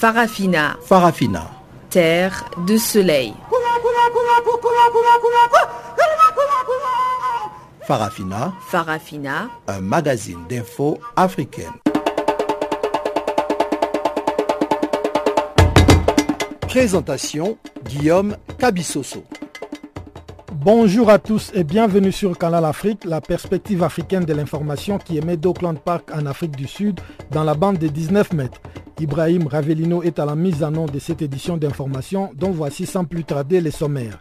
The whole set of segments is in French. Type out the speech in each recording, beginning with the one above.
Farafina. Farafina. Terre de soleil. Farafina. Farafina. Un magazine d'infos africaine. Présentation Guillaume Cabissoso. Bonjour à tous et bienvenue sur Canal Afrique, la perspective africaine de l'information qui émet d'Auckland Park en Afrique du Sud dans la bande de 19 mètres. Ibrahim Ravelino est à la mise en nom de cette édition d'information dont voici sans plus tarder les sommaires.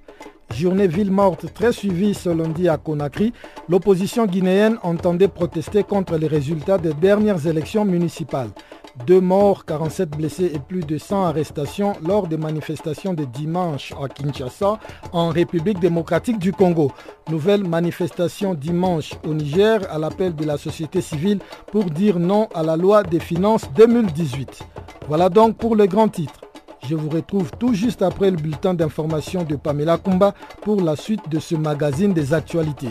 Journée ville morte très suivie ce lundi à Conakry, l'opposition guinéenne entendait protester contre les résultats des dernières élections municipales. Deux morts, 47 blessés et plus de 100 arrestations lors des manifestations de dimanche à Kinshasa, en République démocratique du Congo. Nouvelle manifestation dimanche au Niger à l'appel de la société civile pour dire non à la loi des finances 2018. Voilà donc pour le grand titre. Je vous retrouve tout juste après le bulletin d'information de Pamela Kumba pour la suite de ce magazine des actualités.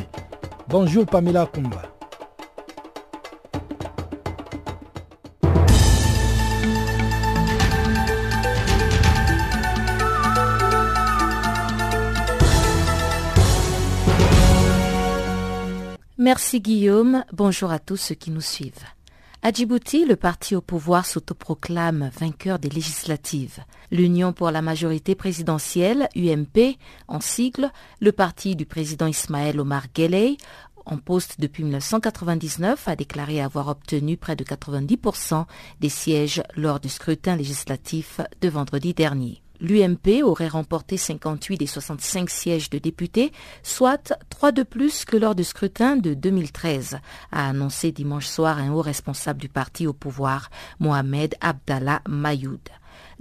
Bonjour Pamela Kumba. Merci Guillaume, bonjour à tous ceux qui nous suivent. À Djibouti, le parti au pouvoir s'autoproclame vainqueur des législatives. L'Union pour la majorité présidentielle, UMP, en sigle, le parti du président Ismaël Omar Guelleh, en poste depuis 1999, a déclaré avoir obtenu près de 90% des sièges lors du scrutin législatif de vendredi dernier. L'UMP aurait remporté 58 des 65 sièges de députés, soit trois de plus que lors du scrutin de 2013, a annoncé dimanche soir un haut responsable du parti au pouvoir, Mohamed Abdallah Mayoud.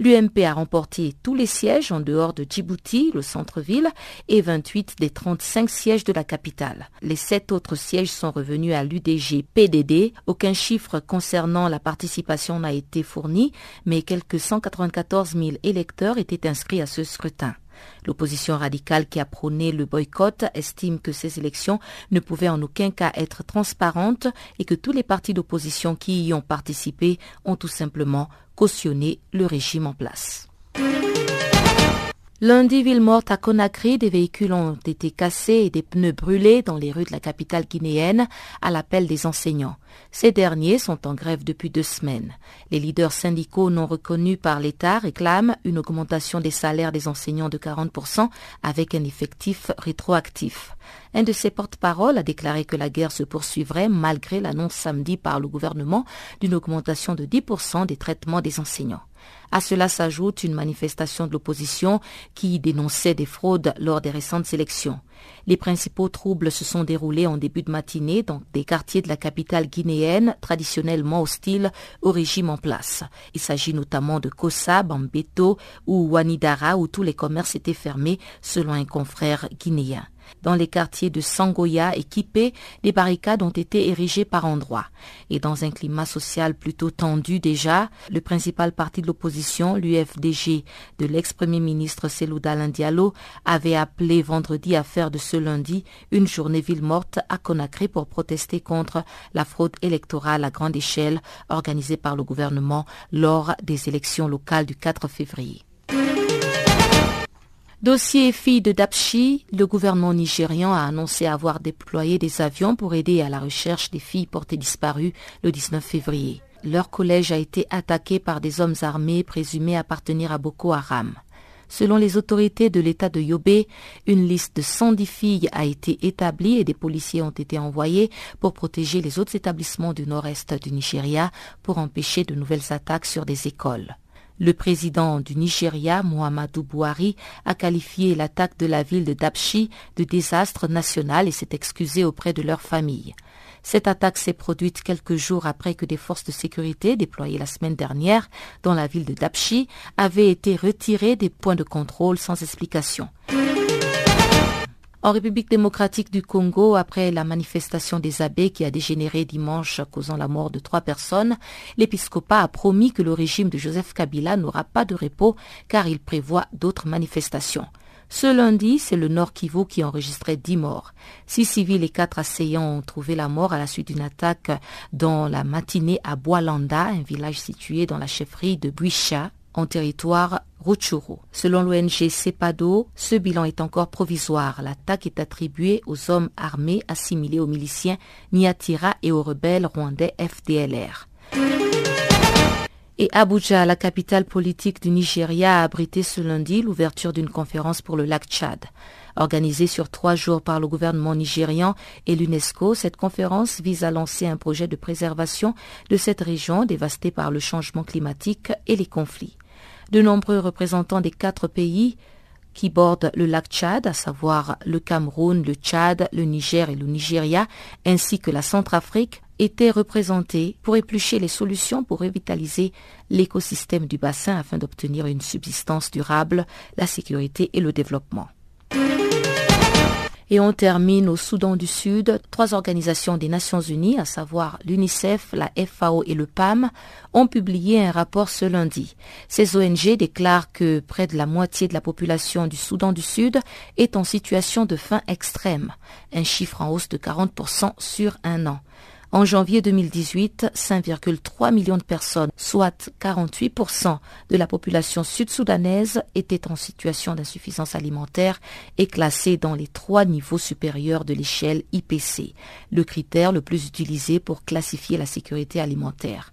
L'UMP a remporté tous les sièges en dehors de Djibouti, le centre-ville, et 28 des 35 sièges de la capitale. Les sept autres sièges sont revenus à l'UDG-PDD. Aucun chiffre concernant la participation n'a été fourni, mais quelques 194 000 électeurs étaient inscrits à ce scrutin. L'opposition radicale qui a prôné le boycott estime que ces élections ne pouvaient en aucun cas être transparentes et que tous les partis d'opposition qui y ont participé ont tout simplement cautionné le régime en place. Lundi, ville morte à Conakry, des véhicules ont été cassés et des pneus brûlés dans les rues de la capitale guinéenne à l'appel des enseignants. Ces derniers sont en grève depuis deux semaines. Les leaders syndicaux non reconnus par l'État réclament une augmentation des salaires des enseignants de 40% avec un effectif rétroactif. Un de ses porte-paroles a déclaré que la guerre se poursuivrait malgré l'annonce samedi par le gouvernement d'une augmentation de 10% des traitements des enseignants. À cela s'ajoute une manifestation de l'opposition qui dénonçait des fraudes lors des récentes élections. Les principaux troubles se sont déroulés en début de matinée dans des quartiers de la capitale guinéenne traditionnellement hostiles au régime en place. Il s'agit notamment de Kossa, Bambeto ou Wanidara où tous les commerces étaient fermés selon un confrère guinéen. Dans les quartiers de Sangoya et Kipé, des barricades ont été érigées par endroits. Et dans un climat social plutôt tendu déjà, le principal parti de l'opposition, l'UFDG de l'ex-premier ministre Selouda Diallo, avait appelé vendredi à faire de ce lundi une journée ville morte à Conakry pour protester contre la fraude électorale à grande échelle organisée par le gouvernement lors des élections locales du 4 février. Dossier fille de Dapchi, le gouvernement nigérian a annoncé avoir déployé des avions pour aider à la recherche des filles portées disparues le 19 février. Leur collège a été attaqué par des hommes armés présumés appartenir à Boko Haram. Selon les autorités de l'État de Yobe, une liste de 110 filles a été établie et des policiers ont été envoyés pour protéger les autres établissements du nord-est du Nigeria pour empêcher de nouvelles attaques sur des écoles. Le président du Nigeria, Muhammadu Buhari, a qualifié l'attaque de la ville de Dapchi de désastre national et s'est excusé auprès de leur famille. Cette attaque s'est produite quelques jours après que des forces de sécurité déployées la semaine dernière dans la ville de Dapchi avaient été retirées des points de contrôle sans explication. En République démocratique du Congo, après la manifestation des abbés qui a dégénéré dimanche causant la mort de trois personnes, l'épiscopat a promis que le régime de Joseph Kabila n'aura pas de repos car il prévoit d'autres manifestations. Ce lundi, c'est le Nord Kivu qui a enregistré dix morts. Six civils et quatre assaillants ont trouvé la mort à la suite d'une attaque dans la matinée à Boalanda, un village situé dans la chefferie de Buisha, en territoire Selon l'ONG CEPADO, ce bilan est encore provisoire. L'attaque est attribuée aux hommes armés assimilés aux miliciens Niatira et aux rebelles rwandais FDLR. Et Abuja, la capitale politique du Nigeria, a abrité ce lundi l'ouverture d'une conférence pour le lac Tchad. Organisée sur trois jours par le gouvernement nigérian et l'UNESCO, cette conférence vise à lancer un projet de préservation de cette région dévastée par le changement climatique et les conflits. De nombreux représentants des quatre pays qui bordent le lac Tchad, à savoir le Cameroun, le Tchad, le Niger et le Nigeria, ainsi que la Centrafrique, étaient représentés pour éplucher les solutions pour revitaliser l'écosystème du bassin afin d'obtenir une subsistance durable, la sécurité et le développement. Et on termine au Soudan du Sud. Trois organisations des Nations Unies, à savoir l'UNICEF, la FAO et le PAM, ont publié un rapport ce lundi. Ces ONG déclarent que près de la moitié de la population du Soudan du Sud est en situation de faim extrême, un chiffre en hausse de 40% sur un an. En janvier 2018, 5,3 millions de personnes, soit 48% de la population sud-soudanaise, étaient en situation d'insuffisance alimentaire et classées dans les trois niveaux supérieurs de l'échelle IPC, le critère le plus utilisé pour classifier la sécurité alimentaire.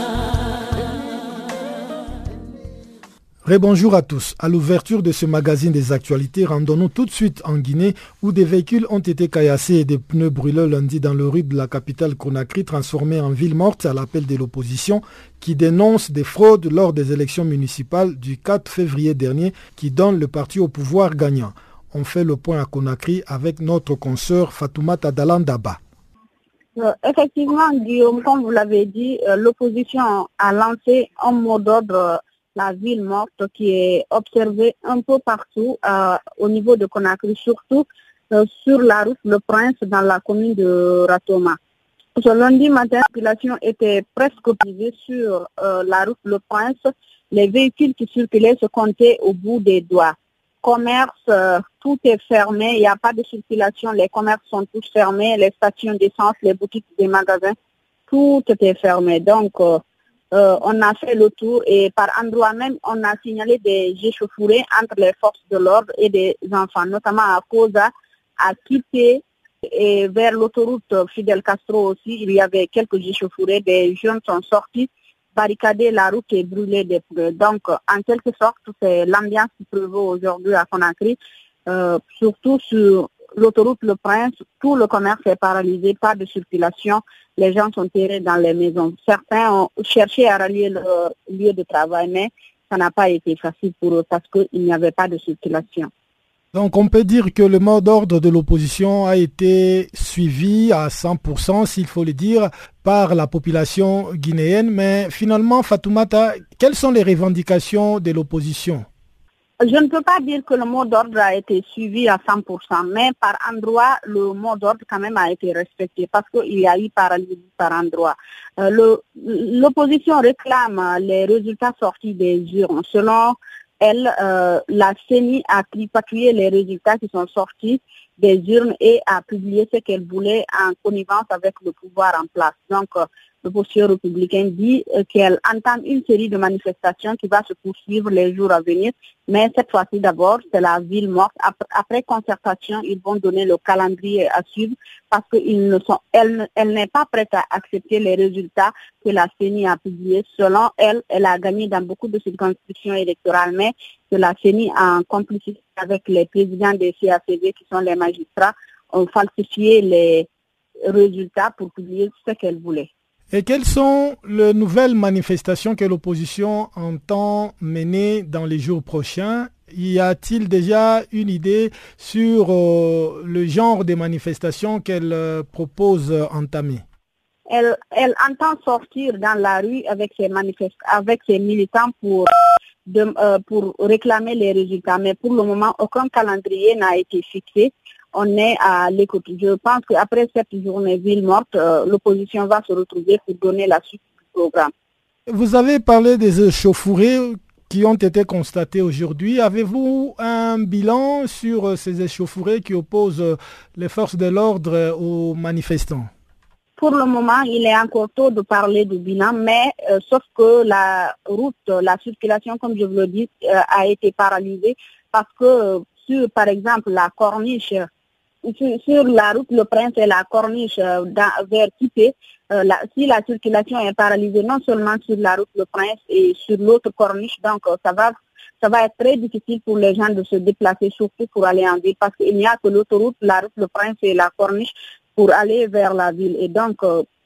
Rebonjour à tous. À l'ouverture de ce magazine des actualités, rendons-nous tout de suite en Guinée où des véhicules ont été caillassés et des pneus brûlés lundi dans le rue de la capitale Conakry transformée en ville morte à l'appel de l'opposition qui dénonce des fraudes lors des élections municipales du 4 février dernier qui donnent le parti au pouvoir gagnant. On fait le point à Conakry avec notre consoeur Fatoumata Dalandaba. Euh, effectivement, Guillaume, comme vous l'avez dit, euh, l'opposition a lancé un mot d'ordre la ville morte qui est observée un peu partout euh, au niveau de Conakry, surtout euh, sur la route Le Prince dans la commune de Ratoma. Ce lundi matin, la population était presque privée sur euh, la route Le Prince. Les véhicules qui circulaient se comptaient au bout des doigts. Commerce, tout est fermé, il n'y a pas de circulation, les commerces sont tous fermés, les stations d'essence, les boutiques, les magasins, tout était fermé. Donc, euh, on a fait le tour et par endroit même, on a signalé des échauffourées entre les forces de l'ordre et des enfants, notamment à Cosa, à Quitté et vers l'autoroute Fidel Castro aussi. Il y avait quelques échauffourées, des jeunes sont sortis barricader la route et brûler des. Donc, en quelque sorte, c'est l'ambiance qui prévaut aujourd'hui à Conakry, euh, surtout sur l'autoroute Le Prince, tout le commerce est paralysé, pas de circulation, les gens sont tirés dans les maisons. Certains ont cherché à rallier leur lieu de travail, mais ça n'a pas été facile pour eux parce qu'il n'y avait pas de circulation. Donc on peut dire que le mot d'ordre de l'opposition a été suivi à 100%, s'il faut le dire, par la population guinéenne. Mais finalement, Fatoumata, quelles sont les revendications de l'opposition? Je ne peux pas dire que le mot d'ordre a été suivi à 100%, mais par endroit, le mot d'ordre quand même a été respecté parce qu'il y a eu paralysie par endroit. Euh, l'opposition réclame les résultats sortis des urnes. Selon elle, euh, la CENI a tripatouillé les résultats qui sont sortis des urnes et a publié ce qu'elle voulait en connivence avec le pouvoir en place. Donc, l'opposition républicaine dit euh, qu'elle entame une série de manifestations qui va se poursuivre les jours à venir. Mais cette fois-ci d'abord, c'est la ville morte. Après, concertation, ils vont donner le calendrier à suivre parce qu'elle n'est pas prête à accepter les résultats que la CENI a publiés. Selon elle, elle a gagné dans beaucoup de circonscriptions électorales, mais que la CENI, en complicité avec les présidents des CACV, qui sont les magistrats, ont falsifié les résultats pour publier ce qu'elle voulait. Et quelles sont les nouvelles manifestations que l'opposition entend mener dans les jours prochains? Y a-t-il déjà une idée sur euh, le genre de manifestations qu'elle euh, propose entamer? Elle, elle, entend sortir dans la rue avec ses, avec ses militants pour, euh, pour réclamer les résultats. Mais pour le moment, aucun calendrier n'a été fixé on est à l'écoute. Je pense qu'après cette journée ville morte, euh, l'opposition va se retrouver pour donner la suite du programme. Vous avez parlé des échauffourées qui ont été constatées aujourd'hui. Avez-vous un bilan sur euh, ces échauffourées qui opposent euh, les forces de l'ordre aux manifestants? Pour le moment, il est encore tôt de parler du bilan, mais sauf que la route, la circulation, comme je vous le dis, a été paralysée parce que sur, par exemple, la corniche sur, la route Le Prince et la Corniche euh, vers Kipé, euh, si la circulation est paralysée non seulement sur la route Le Prince et sur l'autre corniche, donc euh, ça va ça va être très difficile pour les gens de se déplacer, surtout pour aller en ville, parce qu'il n'y a que l'autoroute, la route Le Prince et la Corniche pour aller vers la ville. Et donc,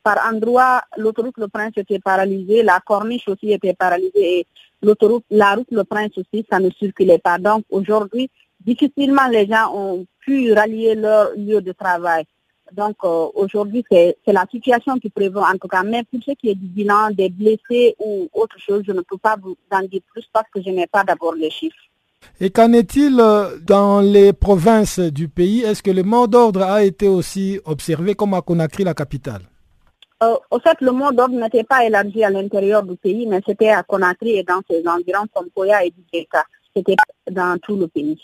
par endroit, l'autoroute Le Prince était paralysée, la Corniche aussi était paralysée et l'autoroute, la route Le Prince aussi, ça ne circulait pas. Donc, aujourd'hui, difficilement les gens ont pu rallier leur lieu de travail. Donc euh, aujourd'hui, c'est la situation qui prévaut en tout cas. Mais pour ce qui est du bilan des blessés ou autre chose, je ne peux pas vous en dire plus parce que je n'ai pas d'abord les chiffres. Et qu'en est-il euh, dans les provinces du pays? Est-ce que le mot d'ordre a été aussi observé comme à Conakry, la capitale? Euh, Au fait, le mot d'ordre n'était pas élargi à l'intérieur du pays, mais c'était à Conakry et dans ses environs comme Koya et Djeka. C'était dans tout le pays.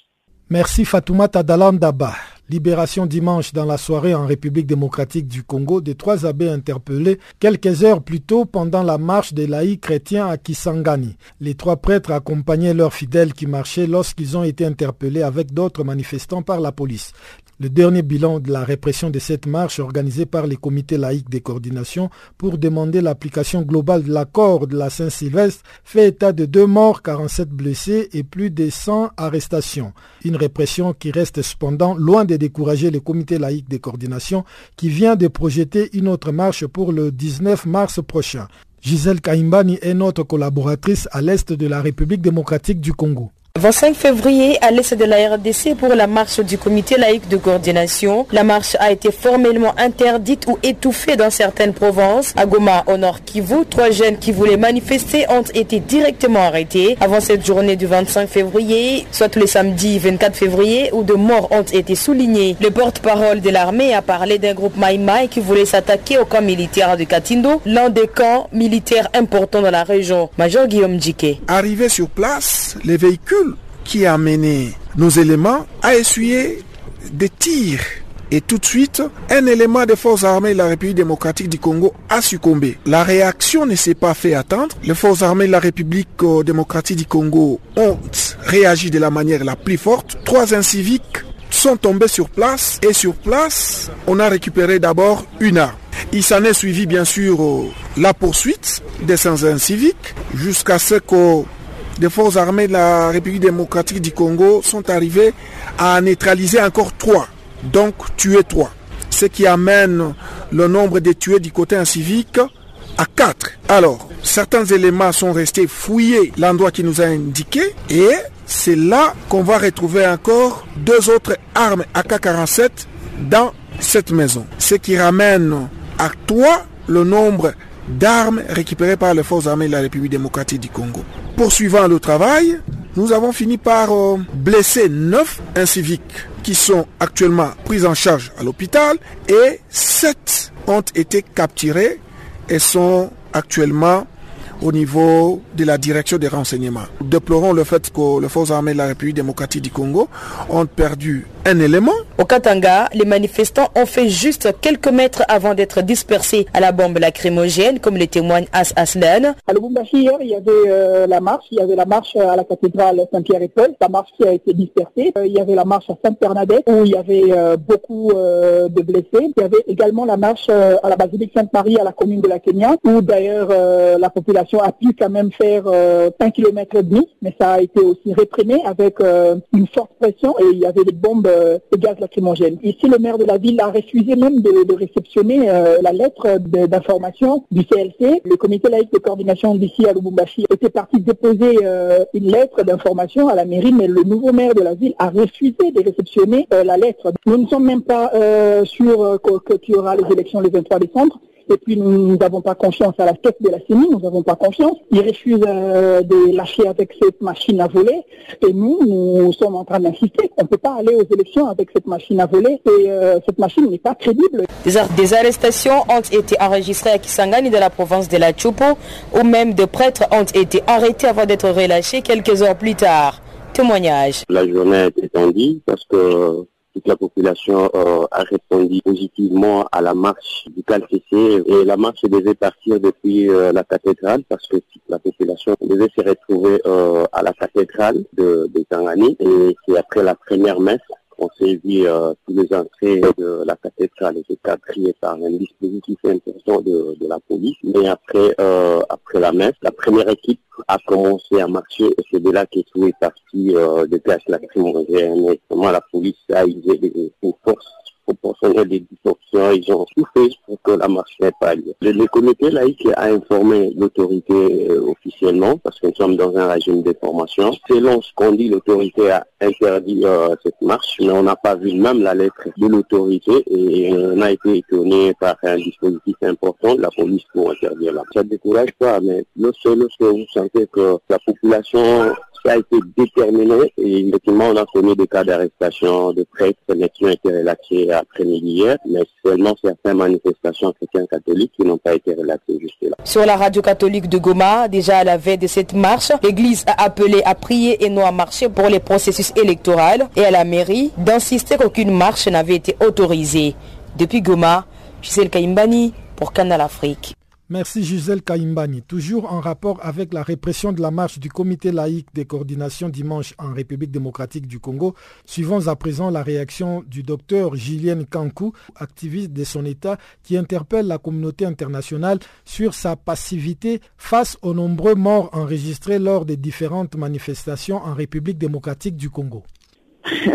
Merci Fatoumata Dalandaba. Libération dimanche dans la soirée en République démocratique du Congo de trois abbés interpellés quelques heures plus tôt pendant la marche des laïcs chrétiens à Kisangani. Les trois prêtres accompagnaient leurs fidèles qui marchaient lorsqu'ils ont été interpellés avec d'autres manifestants par la police. Le dernier bilan de la répression de cette marche organisée par les comités laïcs de coordination pour demander l'application globale de l'accord de la Saint-Sylvestre fait état de deux morts, 47 blessés et plus de 100 arrestations. Une répression qui reste cependant loin de décourager les comités laïcs de coordination qui vient de projeter une autre marche pour le 19 mars prochain. Gisèle Kaimbani est notre collaboratrice à l'est de la République démocratique du Congo. 25 février, à l'est de la RDC pour la marche du comité laïque de coordination. La marche a été formellement interdite ou étouffée dans certaines provinces. À Goma, au nord Kivu, trois jeunes qui voulaient manifester ont été directement arrêtés avant cette journée du 25 février, soit tous les samedis 24 février, où de morts ont été soulignés. Le porte-parole de l'armée a parlé d'un groupe Maïmaï qui voulait s'attaquer au camp militaire de Katindo, l'un des camps militaires importants dans la région. Major Guillaume Djike. Arrivé sur place, les véhicules qui a mené nos éléments a essuyé des tirs. Et tout de suite, un élément des forces armées de la République démocratique du Congo a succombé. La réaction ne s'est pas fait attendre. Les forces armées de la République euh, démocratique du Congo ont réagi de la manière la plus forte. Trois inciviques sont tombés sur place et sur place, on a récupéré d'abord une arme. Il s'en est suivi bien sûr euh, la poursuite des sans inciviques jusqu'à ce que des forces armées de la République démocratique du Congo sont arrivées à neutraliser encore trois, donc tuer trois. Ce qui amène le nombre de tués du côté incivique à quatre. Alors, certains éléments sont restés fouillés l'endroit qui nous a indiqué et c'est là qu'on va retrouver encore deux autres armes AK-47 dans cette maison. Ce qui ramène à trois le nombre d'armes récupérées par les forces armées de la République démocratique du Congo. Poursuivant le travail, nous avons fini par euh, blesser neuf inciviques qui sont actuellement pris en charge à l'hôpital et sept ont été capturés et sont actuellement au niveau de la direction des renseignements. Nous déplorons le fait que les forces armées de la République démocratique du Congo ont perdu un élément. Au Katanga, les manifestants ont fait juste quelques mètres avant d'être dispersés à la bombe lacrymogène, comme le témoigne As Aslan. À Lubumbashi, hier, il y avait euh, la marche. Il y avait la marche à la cathédrale Saint-Pierre et Paul, la marche qui a été dispersée. Euh, il y avait la marche à Sainte-Bernadette, où il y avait euh, beaucoup de blessés. Il y avait également la marche à la basilique Sainte-Marie, à la commune de la Kenya, où d'ailleurs la population a pu quand même faire 5 km et demi, mais ça a été aussi réprimé avec une forte pression et il y avait des bombes de gaz lacrymogène. Ici, le maire de la ville a refusé même de, réceptionner la lettre d'information du CLC. Le comité laïque de coordination d'ici à Lubumbashi était parti déposer une lettre d'information à la mairie, mais le nouveau maire de la ville a refusé de réceptionner la lettre. Nous ne sommes même pas sûrs qu'il y aura les élections le 23 décembre. Et puis nous n'avons pas confiance à la tête de la CENI, nous n'avons pas confiance. Ils refusent euh, de lâcher avec cette machine à voler. Et nous, nous sommes en train d'insister. On ne peut pas aller aux élections avec cette machine à voler. Et euh, cette machine n'est pas crédible. Des, arrestations ont été enregistrées à Kisangani de la province de la Chupo, où même de prêtres ont été arrêtés avant d'être relâchés quelques heures plus tard. Témoignage. La journée est étendue parce que toute la population euh, a répondu positivement à la marche du CalCC et la marche devait partir depuis euh, la cathédrale parce que toute la population devait se retrouver euh, à la cathédrale de, de Tangani et c'est après la première messe on s'est vu tous les entrées de la cathédrale étaient quadrillées par un dispositif important de, de la police. Mais après, après la messe, la première équipe a commencé à marcher et c'est de là que tout est parti euh, de gaz lacrymogène. Et comment la police a usé des, forces proportionnelles des distorsions. Ils ont tout fait pour que la marche n'ait pas lieu. Le, comité laïque a informé l'autorité euh, officiellement parce que nous sommes dans un régime de formation. Selon ce qu'on dit, l'autorité a interdit euh, cette marche, mais on n'a pas vu même la lettre de l'autorité et on a été étonné par un dispositif important la police pour interdire la marche. Ça ne décourage pas, mais lorsque, lorsque vous sentez que la population ça a été déterminé et effectivement on a connu des cas d'arrestation de prêtres qui ont été après-midi hier, mais seulement certaines manifestations chrétiennes catholiques qui n'ont pas été relaxées jusque-là. Sur la radio catholique de Goma, déjà à la veille de cette marche, l'Église a appelé à prier et non à marcher pour les processus électoraux et à la mairie d'insister qu'aucune marche n'avait été autorisée. Depuis Goma, Gisèle Kaimbani pour Canal Afrique. Merci Gisèle Kaimbani. Toujours en rapport avec la répression de la marche du comité laïque de coordination dimanche en République démocratique du Congo, suivons à présent la réaction du docteur Julien Kankou, activiste de son État, qui interpelle la communauté internationale sur sa passivité face aux nombreux morts enregistrés lors des différentes manifestations en République démocratique du Congo.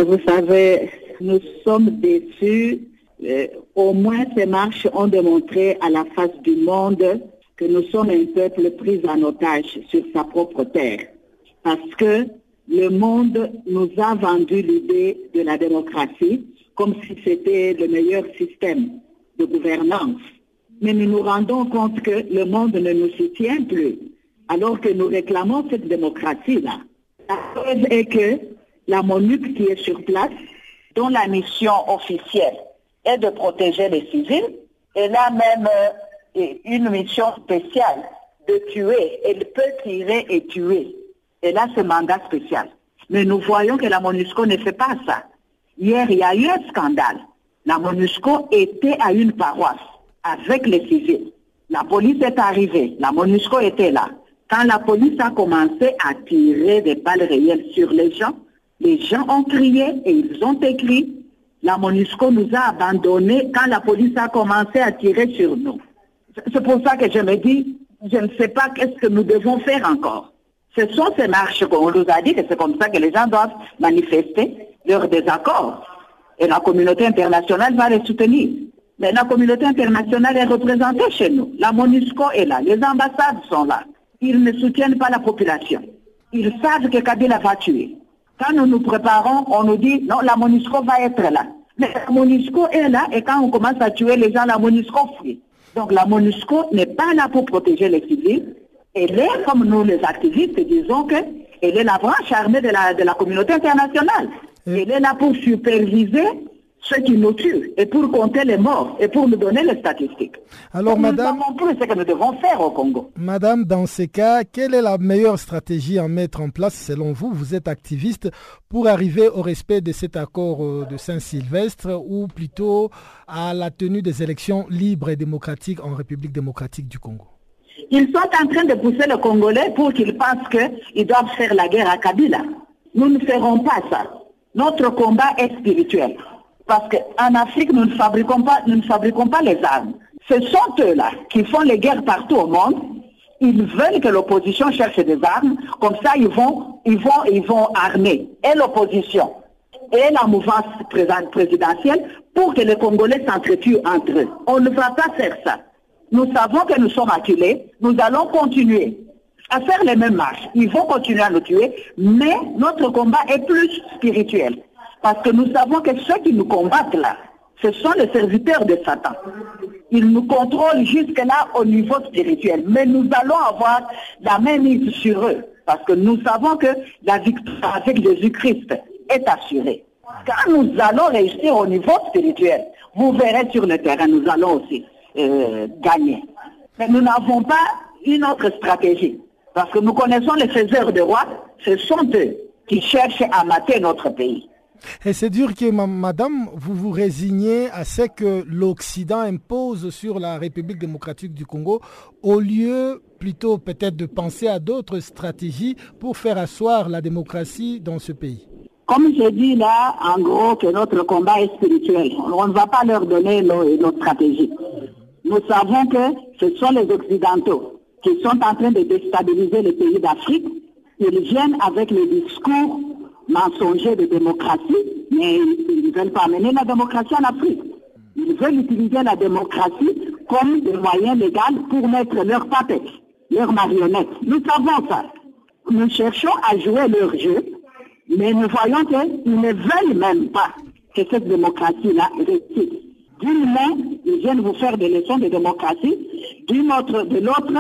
Vous savez, nous sommes déçus euh, au moins ces marches ont démontré à la face du monde que nous sommes un peuple pris en otage sur sa propre terre. Parce que le monde nous a vendu l'idée de la démocratie comme si c'était le meilleur système de gouvernance. Mais nous nous rendons compte que le monde ne nous soutient plus, alors que nous réclamons cette démocratie-là. La cause est que la MONUC qui est sur place, dont la mission officielle est de protéger les civils. Elle a même euh, une mission spéciale de tuer. Elle peut tirer et tuer. Elle a ce mandat spécial. Mais nous voyons que la MONUSCO ne fait pas ça. Hier, il y a eu un scandale. La MONUSCO était à une paroisse avec les civils. La police est arrivée. La MONUSCO était là. Quand la police a commencé à tirer des balles réelles sur les gens, les gens ont crié et ils ont écrit la MONUSCO nous a abandonnés quand la police a commencé à tirer sur nous. C'est pour ça que je me dis, je ne sais pas qu'est-ce que nous devons faire encore. Ce sont ces marches qu'on nous a dit que c'est comme ça que les gens doivent manifester leur désaccord. Et la communauté internationale va les soutenir. Mais la communauté internationale est représentée chez nous. La MONUSCO est là. Les ambassades sont là. Ils ne soutiennent pas la population. Ils savent que Kabila va tuer. Quand nous nous préparons, on nous dit, non, la MONUSCO va être là. Mais la MONUSCO est là et quand on commence à tuer les gens, la MONUSCO fuit. Donc la MONUSCO n'est pas là pour protéger les civils. Elle est, comme nous les activistes, disons que elle est la branche armée de la, de la communauté internationale. Elle est là pour superviser ce qui nous tue et pour compter les morts et pour nous donner les statistiques. Alors, madame. Nous savons plus ce que nous devons faire au Congo. Madame, dans ces cas, quelle est la meilleure stratégie à mettre en place selon vous? Vous êtes activiste pour arriver au respect de cet accord euh, de Saint-Sylvestre ou plutôt à la tenue des élections libres et démocratiques en République démocratique du Congo? Ils sont en train de pousser les Congolais pour qu'ils pensent qu'ils doivent faire la guerre à Kabila. Nous ne ferons pas ça. Notre combat est spirituel. Parce qu'en Afrique, nous ne, fabriquons pas, nous ne fabriquons pas les armes. Ce sont eux-là qui font les guerres partout au monde. Ils veulent que l'opposition cherche des armes. Comme ça, ils vont, ils vont, ils vont armer et l'opposition et la mouvance présidentielle pour que les Congolais s'entretuent entre eux. On ne va pas faire ça. Nous savons que nous sommes acculés. Nous allons continuer à faire les mêmes marches. Ils vont continuer à nous tuer, mais notre combat est plus spirituel. Parce que nous savons que ceux qui nous combattent là, ce sont les serviteurs de Satan. Ils nous contrôlent jusque-là au niveau spirituel. Mais nous allons avoir la même mise sur eux. Parce que nous savons que la victoire avec Jésus-Christ est assurée. Quand nous allons réussir au niveau spirituel, vous verrez sur le terrain, nous allons aussi euh, gagner. Mais nous n'avons pas une autre stratégie. Parce que nous connaissons les faiseurs de rois, ce sont eux qui cherchent à mater notre pays. Et c'est dur que, madame, vous vous résignez à ce que l'Occident impose sur la République démocratique du Congo, au lieu plutôt peut-être de penser à d'autres stratégies pour faire asseoir la démocratie dans ce pays. Comme je dis là, en gros, que notre combat est spirituel. On ne va pas leur donner nos stratégies. Nous savons que ce sont les Occidentaux qui sont en train de déstabiliser les pays d'Afrique. Ils viennent avec le discours mensonger de démocratie, mais ils ne veulent pas mener la démocratie en Afrique. Ils veulent utiliser la démocratie comme des moyens légal pour mettre leurs papettes, leurs marionnettes. Nous savons ça. Nous cherchons à jouer leur jeu, mais nous voyons qu'ils ne veulent même pas que cette démocratie-là réussisse. D'une main, ils viennent vous faire des leçons de démocratie, d'une autre, de l'autre,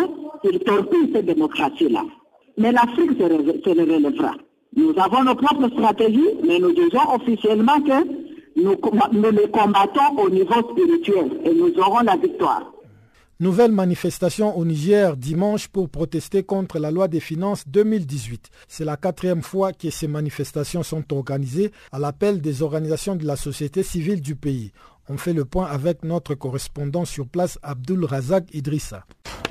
ils torpillent cette démocratie-là. Mais l'Afrique se, se relèvera. Nous avons nos propres stratégies, mais nous disons officiellement que nous, nous les combattons au niveau spirituel et nous aurons la victoire. Nouvelle manifestation au Niger dimanche pour protester contre la loi des finances 2018. C'est la quatrième fois que ces manifestations sont organisées à l'appel des organisations de la société civile du pays. On fait le point avec notre correspondant sur place, Abdul Razak Idrissa.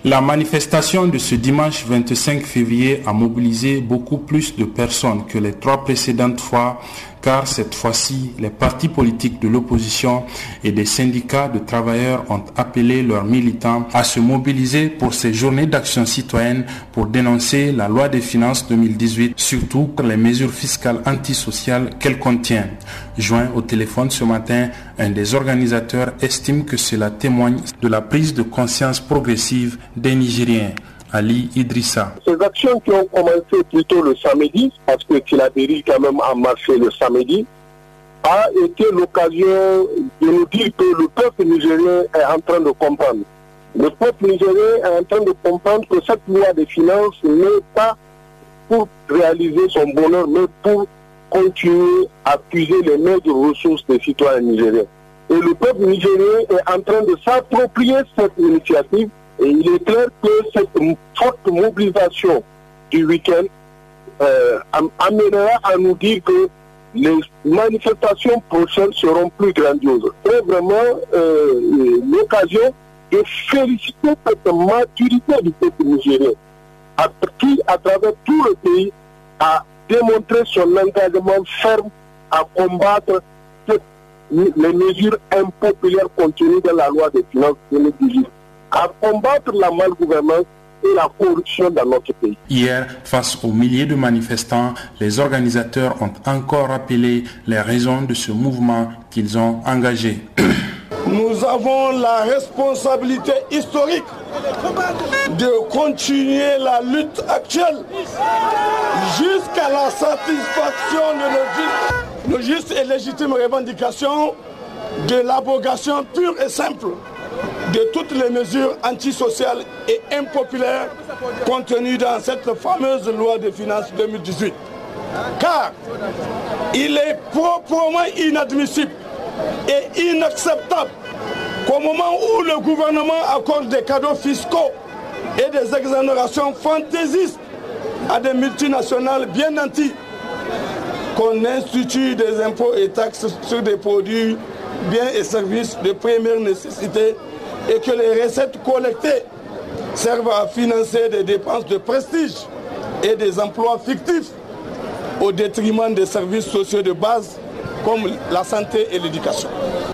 La manifestation de ce dimanche 25 février a mobilisé beaucoup plus de personnes que les trois précédentes fois car cette fois-ci, les partis politiques de l'opposition et des syndicats de travailleurs ont appelé leurs militants à se mobiliser pour ces journées d'action citoyenne pour dénoncer la loi des finances 2018, surtout les mesures fiscales antisociales qu'elle contient. Joint au téléphone ce matin, un des organisateurs estime que cela témoigne de la prise de conscience progressive des Nigériens. Ali Idrissa. Ces actions qui ont commencé plutôt le samedi, parce que Tilaberi quand même a marché le samedi, a été l'occasion de nous dire que le peuple nigérien est en train de comprendre. Le peuple nigérien est en train de comprendre que cette loi des finances n'est pas pour réaliser son bonheur, mais pour continuer à puiser les maigres ressources des citoyens nigériens. Et le peuple nigérien est en train de s'approprier cette initiative et il est clair que cette forte mobilisation du week-end euh, amènera à nous dire que les manifestations prochaines seront plus grandioses. C'est vraiment euh, l'occasion de féliciter cette maturité du peuple nigérien, qui, à travers tout le pays, a démontré son engagement ferme à combattre les mesures impopulaires contenues dans la loi des finances 2018 à combattre la malgouvernance et la corruption dans notre pays. Hier, face aux milliers de manifestants, les organisateurs ont encore rappelé les raisons de ce mouvement qu'ils ont engagé. Nous avons la responsabilité historique de continuer la lutte actuelle jusqu'à la satisfaction de nos justes, et légitimes revendications de l'abrogation pure et simple de toutes les mesures antisociales et impopulaires contenues dans cette fameuse loi de finances 2018. Car il est proprement inadmissible est inacceptable qu'au moment où le gouvernement accorde des cadeaux fiscaux et des exonérations fantaisistes à des multinationales bien nantis, qu'on institue des impôts et taxes sur des produits, biens et services de première nécessité et que les recettes collectées servent à financer des dépenses de prestige et des emplois fictifs au détriment des services sociaux de base comme la santé et l'éducation.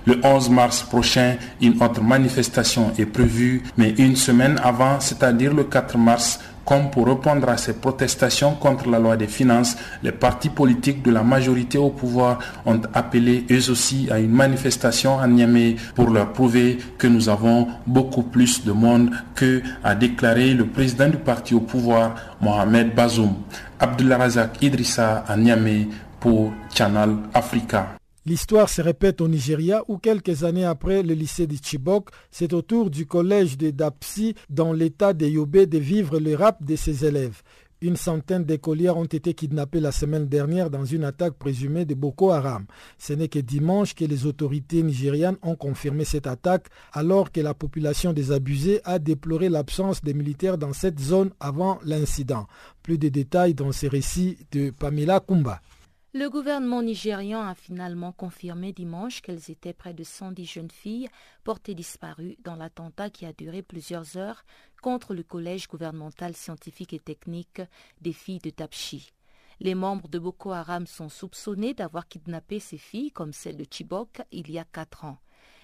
Le 11 mars prochain, une autre manifestation est prévue, mais une semaine avant, c'est-à-dire le 4 mars, comme pour répondre à ces protestations contre la loi des finances, les partis politiques de la majorité au pouvoir ont appelé eux aussi à une manifestation à Niamey pour leur prouver que nous avons beaucoup plus de monde que a déclaré le président du parti au pouvoir, Mohamed Bazoum. Abdullah Razak Idrissa à Niamey pour Channel Africa. L'histoire se répète au Nigeria où quelques années après le lycée de Chibok, c'est au tour du collège de Dapsi dans l'état de Yobe de vivre le rap de ses élèves. Une centaine d'écolières ont été kidnappés la semaine dernière dans une attaque présumée de Boko Haram. Ce n'est que dimanche que les autorités nigérianes ont confirmé cette attaque alors que la population des abusés a déploré l'absence des militaires dans cette zone avant l'incident. Plus de détails dans ces récits de Pamela Kumba. Le gouvernement nigérian a finalement confirmé dimanche qu'elles étaient près de 110 jeunes filles portées disparues dans l'attentat qui a duré plusieurs heures contre le collège gouvernemental scientifique et technique des filles de Tapchi. Les membres de Boko Haram sont soupçonnés d'avoir kidnappé ces filles comme celle de Chibok il y a quatre ans.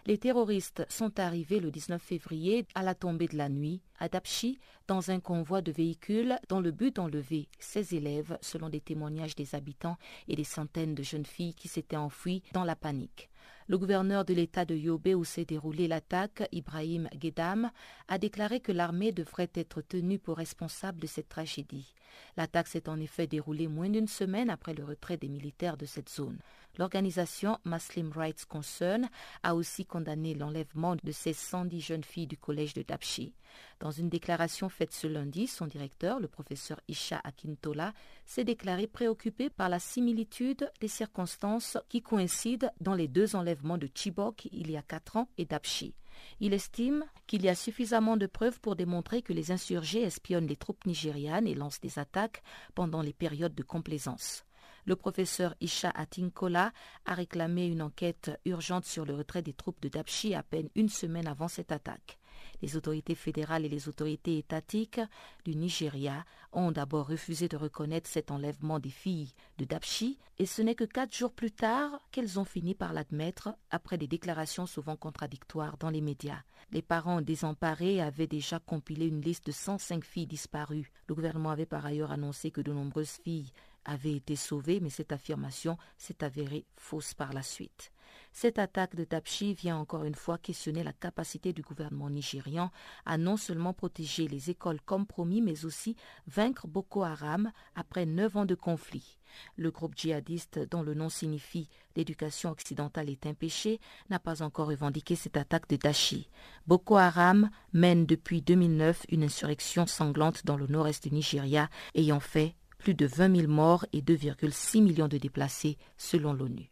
Les terroristes sont arrivés le 19 février à la tombée de la nuit à Dapchi dans un convoi de véhicules dans le but d'enlever 16 élèves selon des témoignages des habitants et des centaines de jeunes filles qui s'étaient enfuies dans la panique. Le gouverneur de l'État de Yobe où s'est déroulée l'attaque, Ibrahim Gedam, a déclaré que l'armée devrait être tenue pour responsable de cette tragédie. L'attaque s'est en effet déroulée moins d'une semaine après le retrait des militaires de cette zone. L'organisation Muslim Rights Concern a aussi condamné l'enlèvement de ces 110 jeunes filles du collège de Dapchi. Dans une déclaration faite ce lundi, son directeur, le professeur Isha Akintola, s'est déclaré préoccupé par la similitude des circonstances qui coïncident dans les deux enlèvements de Chibok il y a quatre ans et Dapchi. Il estime qu'il y a suffisamment de preuves pour démontrer que les insurgés espionnent les troupes nigérianes et lancent des attaques pendant les périodes de complaisance. Le professeur Isha Atinkola a réclamé une enquête urgente sur le retrait des troupes de Dapchi à peine une semaine avant cette attaque. Les autorités fédérales et les autorités étatiques du Nigeria ont d'abord refusé de reconnaître cet enlèvement des filles de Dapchi et ce n'est que quatre jours plus tard qu'elles ont fini par l'admettre après des déclarations souvent contradictoires dans les médias. Les parents désemparés avaient déjà compilé une liste de 105 filles disparues. Le gouvernement avait par ailleurs annoncé que de nombreuses filles avait été sauvé, mais cette affirmation s'est avérée fausse par la suite. Cette attaque de Tapchi vient encore une fois questionner la capacité du gouvernement nigérian à non seulement protéger les écoles comme promis, mais aussi vaincre Boko Haram après neuf ans de conflit. Le groupe djihadiste, dont le nom signifie l'éducation occidentale est un péché, n'a pas encore revendiqué cette attaque de Dashi. Boko Haram mène depuis 2009 une insurrection sanglante dans le nord-est du Nigeria, ayant fait plus de 20 000 morts et 2,6 millions de déplacés selon l'ONU.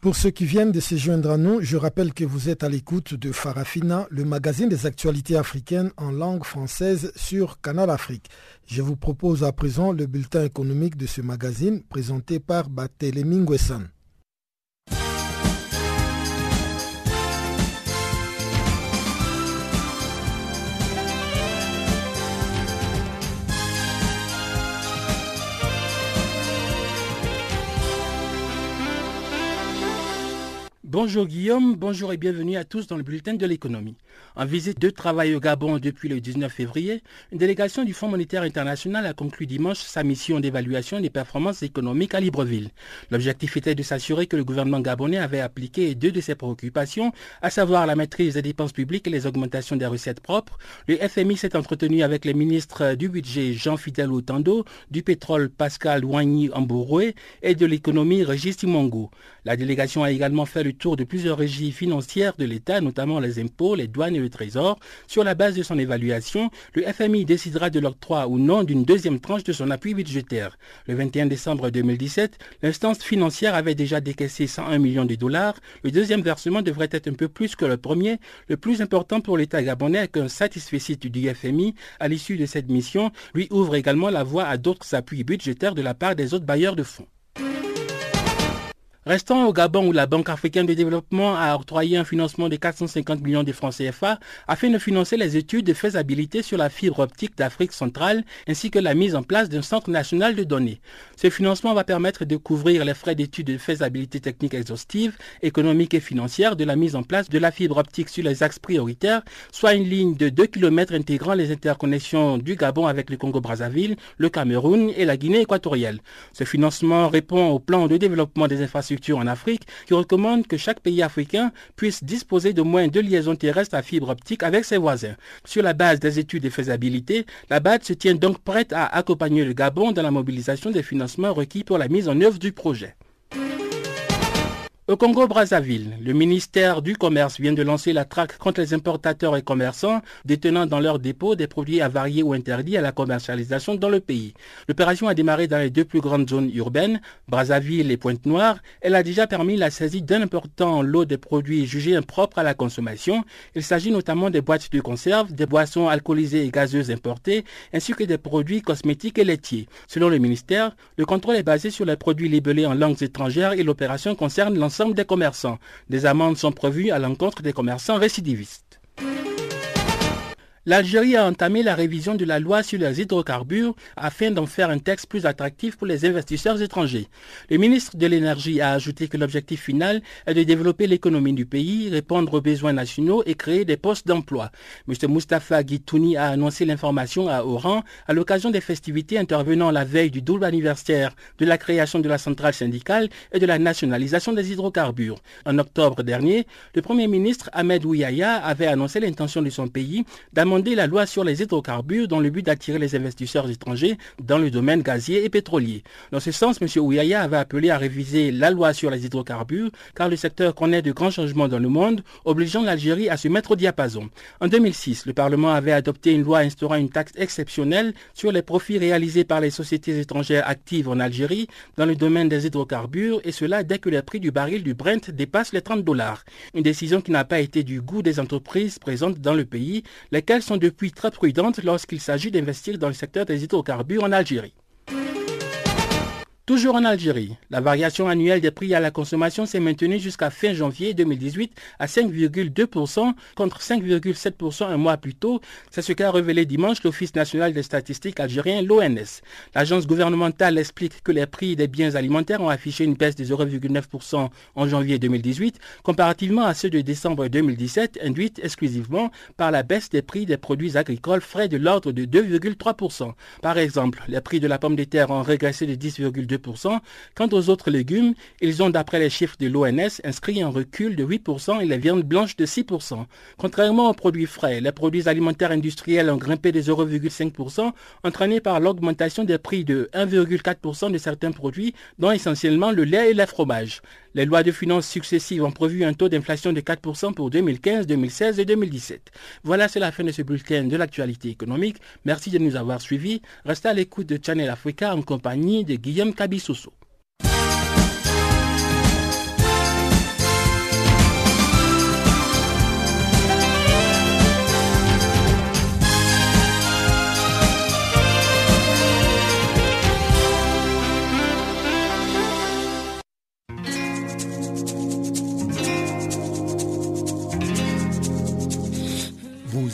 Pour ceux qui viennent de se joindre à nous, je rappelle que vous êtes à l'écoute de Farafina, le magazine des actualités africaines en langue française sur Canal Afrique. Je vous propose à présent le bulletin économique de ce magazine présenté par Barthélémy. Bonjour Guillaume, bonjour et bienvenue à tous dans le bulletin de l'économie. En visite de travail au Gabon depuis le 19 février, une délégation du Fonds monétaire international a conclu dimanche sa mission d'évaluation des performances économiques à Libreville. L'objectif était de s'assurer que le gouvernement gabonais avait appliqué deux de ses préoccupations, à savoir la maîtrise des dépenses publiques et les augmentations des recettes propres. Le FMI s'est entretenu avec les ministres du budget Jean-Fidèle Otando, du pétrole Pascal Wagny Ambouroué et de l'économie Régis Timongo. La délégation a également fait le tour de plusieurs régies financières de l'État, notamment les impôts, les douanes et le trésor. Sur la base de son évaluation, le FMI décidera de l'octroi ou non d'une deuxième tranche de son appui budgétaire. Le 21 décembre 2017, l'instance financière avait déjà décaissé 101 millions de dollars. Le deuxième versement devrait être un peu plus que le premier. Le plus important pour l'État gabonais qu'un satisfait du FMI à l'issue de cette mission lui ouvre également la voie à d'autres appuis budgétaires de la part des autres bailleurs de fonds. Restons au Gabon où la Banque africaine de développement a octroyé un financement de 450 millions de francs CFA afin de financer les études de faisabilité sur la fibre optique d'Afrique centrale ainsi que la mise en place d'un centre national de données. Ce financement va permettre de couvrir les frais d'études de faisabilité technique exhaustive, économique et financière de la mise en place de la fibre optique sur les axes prioritaires, soit une ligne de 2 km intégrant les interconnexions du Gabon avec le Congo-Brazzaville, le Cameroun et la Guinée équatoriale. Ce financement répond au plan de développement des infrastructures en Afrique qui recommande que chaque pays africain puisse disposer de moins de liaisons terrestres à fibre optique avec ses voisins. Sur la base des études de faisabilité, la BAD se tient donc prête à accompagner le Gabon dans la mobilisation des financements requis pour la mise en œuvre du projet. Au Congo-Brazzaville, le ministère du Commerce vient de lancer la traque contre les importateurs et commerçants détenant dans leurs dépôts des produits avariés ou interdits à la commercialisation dans le pays. L'opération a démarré dans les deux plus grandes zones urbaines, Brazzaville et Pointe-Noire. Elle a déjà permis la saisie d'un important lot de produits jugés impropres à la consommation. Il s'agit notamment des boîtes de conserve, des boissons alcoolisées et gazeuses importées, ainsi que des produits cosmétiques et laitiers. Selon le ministère, le contrôle est basé sur les produits libellés en langues étrangères et l'opération concerne l'ensemble des commerçants. Des amendes sont prévues à l'encontre des commerçants récidivistes. L'Algérie a entamé la révision de la loi sur les hydrocarbures afin d'en faire un texte plus attractif pour les investisseurs étrangers. Le ministre de l'Énergie a ajouté que l'objectif final est de développer l'économie du pays, répondre aux besoins nationaux et créer des postes d'emploi. M. Mustafa Guitouni a annoncé l'information à Oran à l'occasion des festivités intervenant la veille du double anniversaire de la création de la centrale syndicale et de la nationalisation des hydrocarbures. En octobre dernier, le Premier ministre Ahmed Ouyaya avait annoncé l'intention de son pays la loi sur les hydrocarbures dans le but d'attirer les investisseurs étrangers dans le domaine gazier et pétrolier. Dans ce sens, M. Ouyaya avait appelé à réviser la loi sur les hydrocarbures car le secteur connaît de grands changements dans le monde, obligeant l'Algérie à se mettre au diapason. En 2006, le Parlement avait adopté une loi instaurant une taxe exceptionnelle sur les profits réalisés par les sociétés étrangères actives en Algérie dans le domaine des hydrocarbures et cela dès que le prix du baril du Brent dépasse les 30 dollars. Une décision qui n'a pas été du goût des entreprises présentes dans le pays, lesquelles sont depuis très prudentes lorsqu'il s'agit d'investir dans le secteur des hydrocarbures en Algérie. Toujours en Algérie, la variation annuelle des prix à la consommation s'est maintenue jusqu'à fin janvier 2018 à 5,2% contre 5,7% un mois plus tôt. C'est ce qu'a révélé dimanche l'Office national des statistiques algérien, l'ONS. L'agence gouvernementale explique que les prix des biens alimentaires ont affiché une baisse de 0,9% en janvier 2018 comparativement à ceux de décembre 2017 induite exclusivement par la baisse des prix des produits agricoles frais de l'ordre de 2,3%. Par exemple, les prix de la pomme de terre ont régressé de 10,2% Quant aux autres légumes, ils ont, d'après les chiffres de l'ONS, inscrit un recul de 8% et les viandes blanches de 6%. Contrairement aux produits frais, les produits alimentaires industriels ont grimpé de 0,5%, entraînés par l'augmentation des prix de 1,4% de certains produits, dont essentiellement le lait et le fromage. Les lois de finances successives ont prévu un taux d'inflation de 4% pour 2015, 2016 et 2017. Voilà, c'est la fin de ce bulletin de l'actualité économique. Merci de nous avoir suivis. Restez à l'écoute de Channel Africa en compagnie de Guillaume Kabissoso.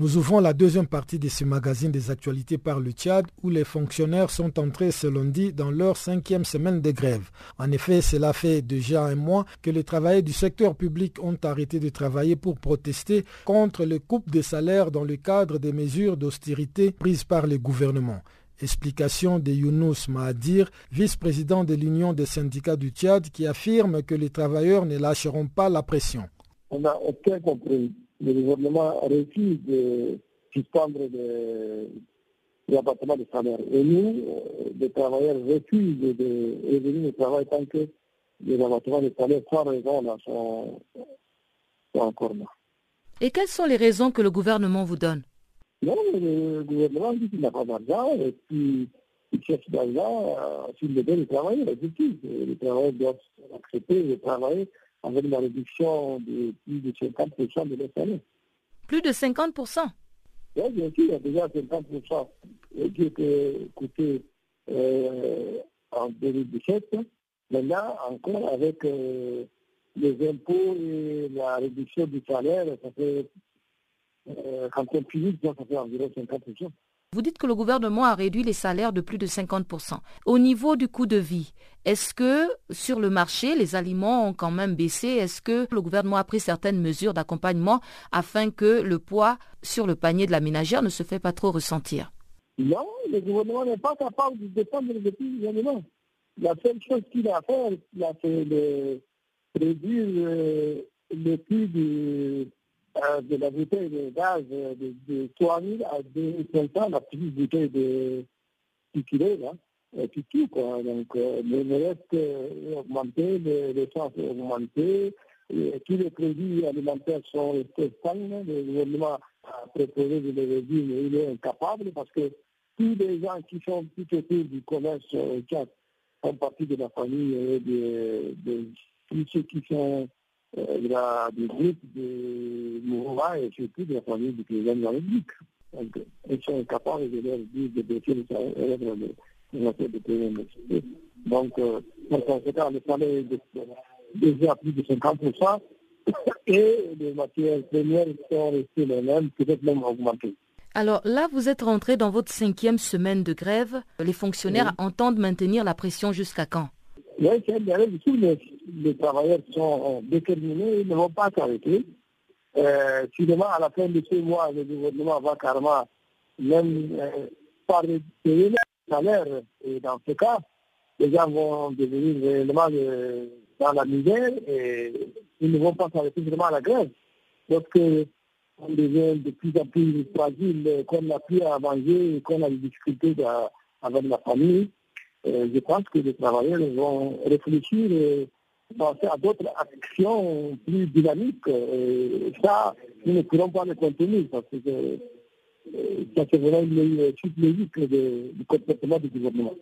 Nous ouvrons la deuxième partie de ce magazine des actualités par le Tchad où les fonctionnaires sont entrés ce lundi dans leur cinquième semaine de grève. En effet, cela fait déjà un mois que les travailleurs du secteur public ont arrêté de travailler pour protester contre le coupe des salaires dans le cadre des mesures d'austérité prises par le gouvernement. Explication de Younous Mahadir, vice-président de l'Union des syndicats du Tchad, qui affirme que les travailleurs ne lâcheront pas la pression. On a compris le gouvernement refuse de suspendre l'abattement des salaires. Et nous, euh, les travailleurs refusent de revenir au travail tant que les abattements des salaires sans raison là, sont, encore là. Et quelles sont les raisons que le gouvernement vous donne? Non, le gouvernement dit qu'il n'a pas d'argent et puis il cherche d'argent euh, sur le bien des travailleurs. Les travailleurs doivent accepter de travailler avec la réduction de plus de 50% de leur salaire. Plus de 50% Oui, bien sûr, il y a déjà 50% qui était coûté euh, en 2017. Maintenant, encore avec euh, les impôts et la réduction du salaire, ça fait, euh, quand on finit, ça fait environ 50%. Vous dites que le gouvernement a réduit les salaires de plus de 50%. Au niveau du coût de vie, est-ce que sur le marché, les aliments ont quand même baissé? Est-ce que le gouvernement a pris certaines mesures d'accompagnement afin que le poids sur le panier de la ménagère ne se fait pas trop ressentir? Non, le gouvernement n'est pas capable de défendre les prix des aliments. La seule chose qu'il a fait, c'est de réduire euh, le prix du de la bouteille de gaz de, de 3 000 à 2 500, la petite bouteille de 6 kilos, là, et puis tout, quoi. Donc, euh, le reste est augmenté, l'essence est augmenté, et tous les produits alimentaires sont restés. Le gouvernement a proposé de les réduire, mais il est incapable parce que tous les gens qui sont tout autour du commerce euh, font partie de la famille de, de tous ceux qui sont euh, il y a des groupes de mouvements et surtout de la famille du président de la République. Donc, ils sont incapables de leur dire de baisser le salaire de la de Donc, euh, par conséquent, le salaire est déjà plus de 50% et les matières premières sont restées les mêmes, peut-être même augmentées. Alors là, vous êtes rentré dans votre cinquième semaine de grève. Les fonctionnaires entendent maintenir la pression jusqu'à quand? Oui, c'est bien. Tous les, les, travailleurs sont déterminés, ils ne vont pas s'arrêter. Euh, finalement, à la fin de ce mois, le gouvernement va carrément même euh, pas payer le salaire. Et dans ce cas, les gens vont devenir réellement euh, dans la misère et ils ne vont pas s'arrêter vraiment à la grève. Parce que on devient de plus en plus fragile, qu'on n'a plus à manger, qu'on a des difficultés avec la famille. Euh, je pense que les travailleurs vont réfléchir et penser à d'autres actions plus dynamiques. Et ça, nous ne pourrons pas le contenir parce que euh, ça c'est vraiment une suite logique du comportement du gouvernement.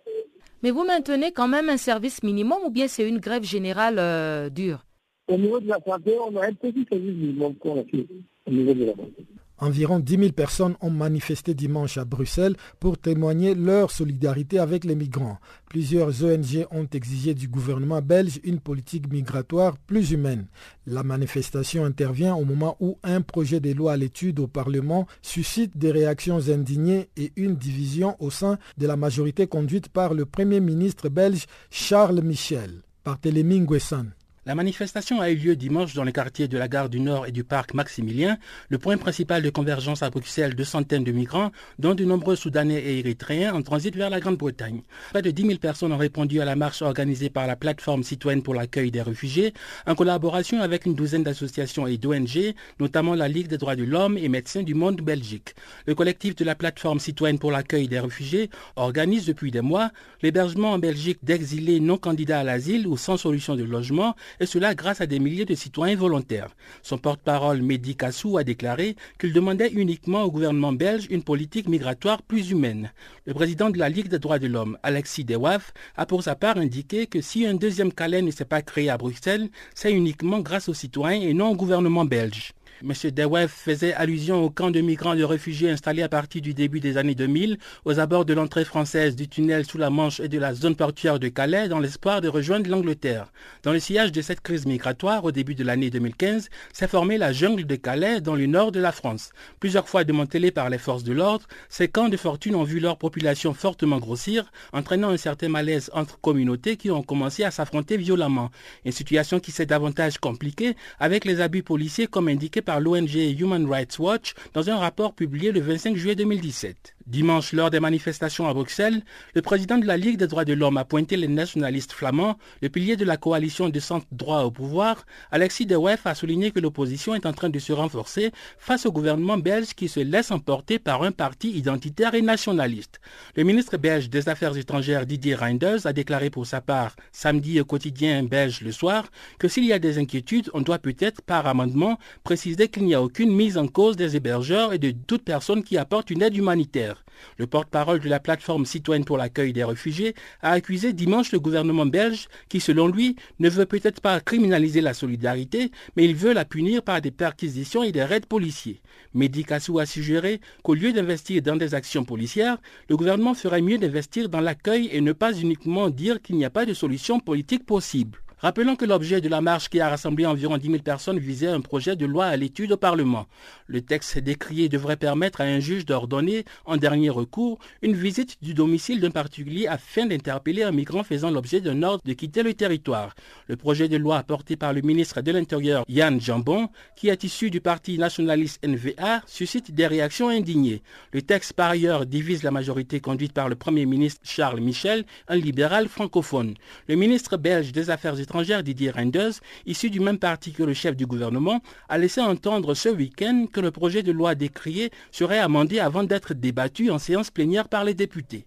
Mais vous maintenez quand même un service minimum ou bien c'est une grève générale euh, dure? Au niveau de la santé, on a un petit service minimum qu'on a fait au niveau de la santé. Environ 10 000 personnes ont manifesté dimanche à Bruxelles pour témoigner leur solidarité avec les migrants. Plusieurs ONG ont exigé du gouvernement belge une politique migratoire plus humaine. La manifestation intervient au moment où un projet de loi à l'étude au Parlement suscite des réactions indignées et une division au sein de la majorité conduite par le Premier ministre belge Charles Michel. Barthélémy Nguessan. La manifestation a eu lieu dimanche dans les quartiers de la gare du Nord et du parc Maximilien, le point principal de convergence à Bruxelles de centaines de migrants, dont de nombreux Soudanais et Érythréens en transit vers la Grande-Bretagne. Près de 10 000 personnes ont répondu à la marche organisée par la plateforme citoyenne pour l'accueil des réfugiés, en collaboration avec une douzaine d'associations et d'ONG, notamment la Ligue des droits de l'homme et Médecins du monde Belgique. Le collectif de la plateforme citoyenne pour l'accueil des réfugiés organise depuis des mois l'hébergement en Belgique d'exilés non candidats à l'asile ou sans solution de logement et cela grâce à des milliers de citoyens volontaires. Son porte-parole Mehdi Kassou a déclaré qu'il demandait uniquement au gouvernement belge une politique migratoire plus humaine. Le président de la Ligue des droits de l'homme, Alexis Dewaf, a pour sa part indiqué que si un deuxième Calais ne s'est pas créé à Bruxelles, c'est uniquement grâce aux citoyens et non au gouvernement belge. M. Dewef faisait allusion au camp de migrants et de réfugiés installés à partir du début des années 2000 aux abords de l'entrée française du tunnel sous la Manche et de la zone portuaire de Calais dans l'espoir de rejoindre l'Angleterre. Dans le sillage de cette crise migratoire au début de l'année 2015, s'est formée la jungle de Calais dans le nord de la France. Plusieurs fois démantelés par les forces de l'ordre, ces camps de fortune ont vu leur population fortement grossir, entraînant un certain malaise entre communautés qui ont commencé à s'affronter violemment. Une situation qui s'est davantage compliquée avec les abus policiers comme indiqué par l'ONG Human Rights Watch dans un rapport publié le 25 juillet 2017. Dimanche, lors des manifestations à Bruxelles, le président de la Ligue des droits de l'homme a pointé les nationalistes flamands, le pilier de la coalition de centre droit au pouvoir. Alexis De Weff a souligné que l'opposition est en train de se renforcer face au gouvernement belge qui se laisse emporter par un parti identitaire et nationaliste. Le ministre belge des Affaires étrangères Didier Reinders a déclaré pour sa part samedi au quotidien belge le soir que s'il y a des inquiétudes, on doit peut-être par amendement préciser qu'il n'y a aucune mise en cause des hébergeurs et de toute personne qui apporte une aide humanitaire. Le porte-parole de la plateforme citoyenne pour l'accueil des réfugiés a accusé dimanche le gouvernement belge qui, selon lui, ne veut peut-être pas criminaliser la solidarité, mais il veut la punir par des perquisitions et des raids policiers. Mehdi Kassou a suggéré qu'au lieu d'investir dans des actions policières, le gouvernement ferait mieux d'investir dans l'accueil et ne pas uniquement dire qu'il n'y a pas de solution politique possible. Rappelons que l'objet de la marche qui a rassemblé environ 10 000 personnes visait un projet de loi à l'étude au Parlement. Le texte décrié devrait permettre à un juge d'ordonner, en dernier recours, une visite du domicile d'un particulier afin d'interpeller un migrant faisant l'objet d'un ordre de quitter le territoire. Le projet de loi apporté par le ministre de l'Intérieur Yann Jambon, qui est issu du parti nationaliste NVA, suscite des réactions indignées. Le texte par ailleurs divise la majorité conduite par le Premier ministre Charles Michel, un libéral francophone. Le ministre belge des Affaires étrangère Didier Reinders, issu du même parti que le chef du gouvernement, a laissé entendre ce week-end que le projet de loi décrié serait amendé avant d'être débattu en séance plénière par les députés.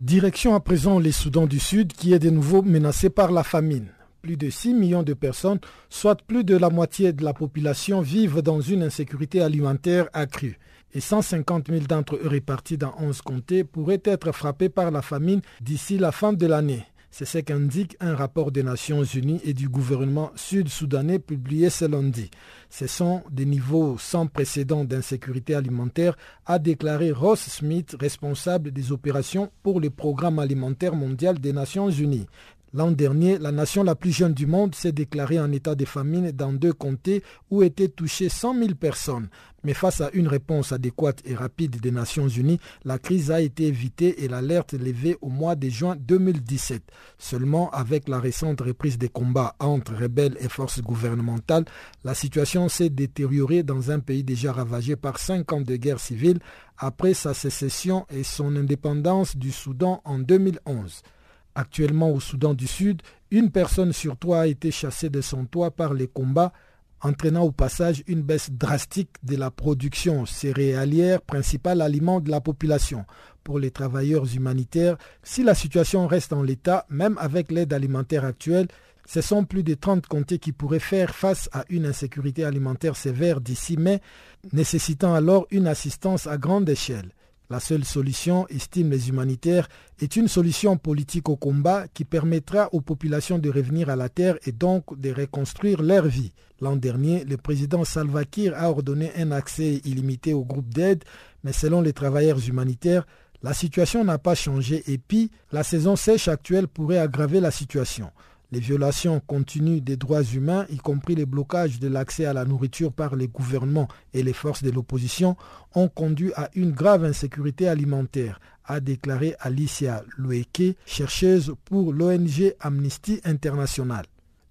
Direction à présent les Soudans du Sud qui est de nouveau menacé par la famine. Plus de 6 millions de personnes, soit plus de la moitié de la population, vivent dans une insécurité alimentaire accrue. Et 150 000 d'entre eux répartis dans 11 comtés pourraient être frappés par la famine d'ici la fin de l'année. C'est ce qu'indique un rapport des Nations Unies et du gouvernement sud-soudanais publié ce lundi. Ce sont des niveaux sans précédent d'insécurité alimentaire, a déclaré Ross Smith, responsable des opérations pour le programme alimentaire mondial des Nations Unies. L'an dernier, la nation la plus jeune du monde s'est déclarée en état de famine dans deux comtés où étaient touchées 100 000 personnes. Mais face à une réponse adéquate et rapide des Nations Unies, la crise a été évitée et l'alerte levée au mois de juin 2017. Seulement, avec la récente reprise des combats entre rebelles et forces gouvernementales, la situation s'est détériorée dans un pays déjà ravagé par cinq ans de guerre civile après sa sécession et son indépendance du Soudan en 2011. Actuellement au Soudan du Sud, une personne sur trois a été chassée de son toit par les combats, entraînant au passage une baisse drastique de la production céréalière, principal aliment de la population. Pour les travailleurs humanitaires, si la situation reste en l'état, même avec l'aide alimentaire actuelle, ce sont plus de 30 comtés qui pourraient faire face à une insécurité alimentaire sévère d'ici mai, nécessitant alors une assistance à grande échelle. La seule solution, estiment les humanitaires, est une solution politique au combat qui permettra aux populations de revenir à la terre et donc de reconstruire leur vie. L'an dernier, le président Salva Kiir a ordonné un accès illimité aux groupes d'aide, mais selon les travailleurs humanitaires, la situation n'a pas changé et puis la saison sèche actuelle pourrait aggraver la situation. Les violations continues des droits humains, y compris les blocages de l'accès à la nourriture par les gouvernements et les forces de l'opposition, ont conduit à une grave insécurité alimentaire, a déclaré Alicia Loueke, chercheuse pour l'ONG Amnesty International.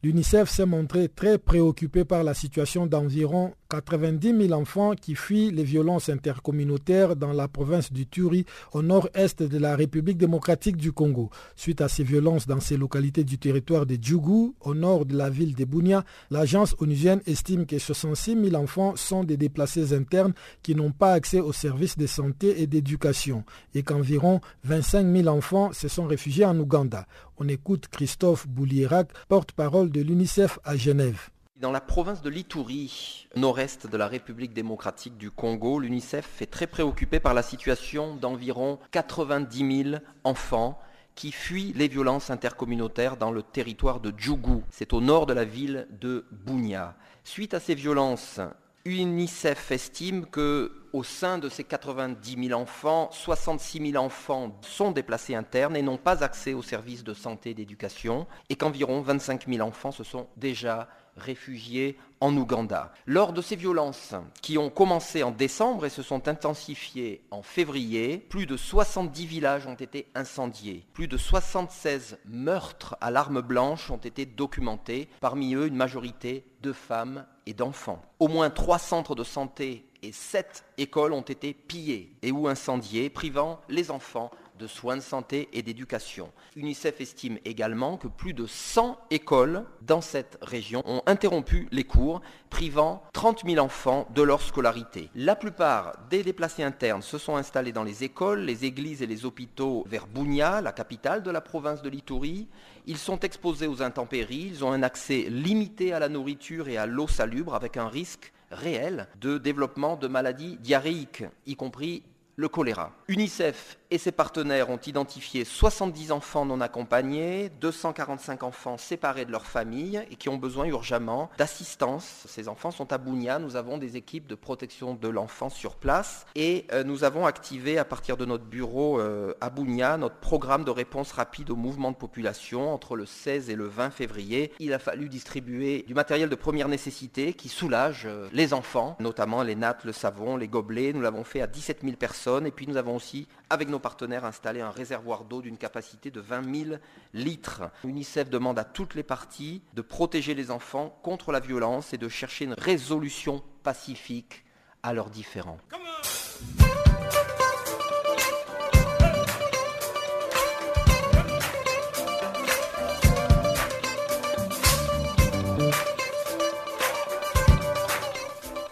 L'UNICEF s'est montré très préoccupé par la situation d'environ 90 000 enfants qui fuient les violences intercommunautaires dans la province du Turi au nord-est de la République démocratique du Congo. Suite à ces violences dans ces localités du territoire de Djougou, au nord de la ville de Bunia, l'agence onusienne estime que 66 000 enfants sont des déplacés internes qui n'ont pas accès aux services de santé et d'éducation et qu'environ 25 000 enfants se sont réfugiés en Ouganda. On écoute Christophe Boulierac, porte-parole de l'UNICEF à Genève. Dans la province de l'Ituri, nord-est de la République démocratique du Congo, l'UNICEF est très préoccupé par la situation d'environ 90 000 enfants qui fuient les violences intercommunautaires dans le territoire de Djougou. C'est au nord de la ville de Bunia. Suite à ces violences, UNICEF estime que au sein de ces 90 000 enfants, 66 000 enfants sont déplacés internes et n'ont pas accès aux services de santé et d'éducation, et qu'environ 25 000 enfants se sont déjà réfugiés en Ouganda. Lors de ces violences qui ont commencé en décembre et se sont intensifiées en février, plus de 70 villages ont été incendiés. Plus de 76 meurtres à l'arme blanche ont été documentés, parmi eux une majorité de femmes et d'enfants. Au moins trois centres de santé et sept écoles ont été pillées et ou incendiées, privant les enfants de soins de santé et d'éducation. UNICEF estime également que plus de 100 écoles dans cette région ont interrompu les cours, privant 30 000 enfants de leur scolarité. La plupart des déplacés internes se sont installés dans les écoles, les églises et les hôpitaux vers Bunia, la capitale de la province de l'Ituri. Ils sont exposés aux intempéries, ils ont un accès limité à la nourriture et à l'eau salubre avec un risque réel de développement de maladies diarrhéiques, y compris le choléra. UNICEF et ses partenaires ont identifié 70 enfants non accompagnés, 245 enfants séparés de leur famille et qui ont besoin urgemment d'assistance. Ces enfants sont à Bounia, nous avons des équipes de protection de l'enfant sur place et euh, nous avons activé à partir de notre bureau euh, à Bounia notre programme de réponse rapide au mouvement de population entre le 16 et le 20 février. Il a fallu distribuer du matériel de première nécessité qui soulage euh, les enfants, notamment les nattes, le savon, les gobelets. Nous l'avons fait à 17 000 personnes et puis nous avons aussi avec nos partenaires, installer un réservoir d'eau d'une capacité de 20 000 litres. UNICEF demande à toutes les parties de protéger les enfants contre la violence et de chercher une résolution pacifique à leurs différends.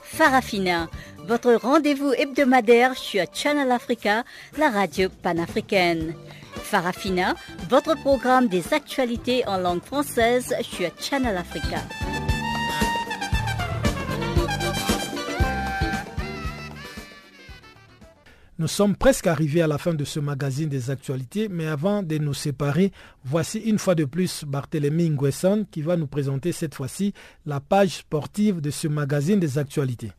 Farafina votre rendez-vous hebdomadaire sur Channel Africa, la radio panafricaine. Farafina, votre programme des actualités en langue française sur Channel Africa. Nous sommes presque arrivés à la fin de ce magazine des actualités, mais avant de nous séparer, voici une fois de plus Barthélémy Nguesson qui va nous présenter cette fois-ci la page sportive de ce magazine des actualités.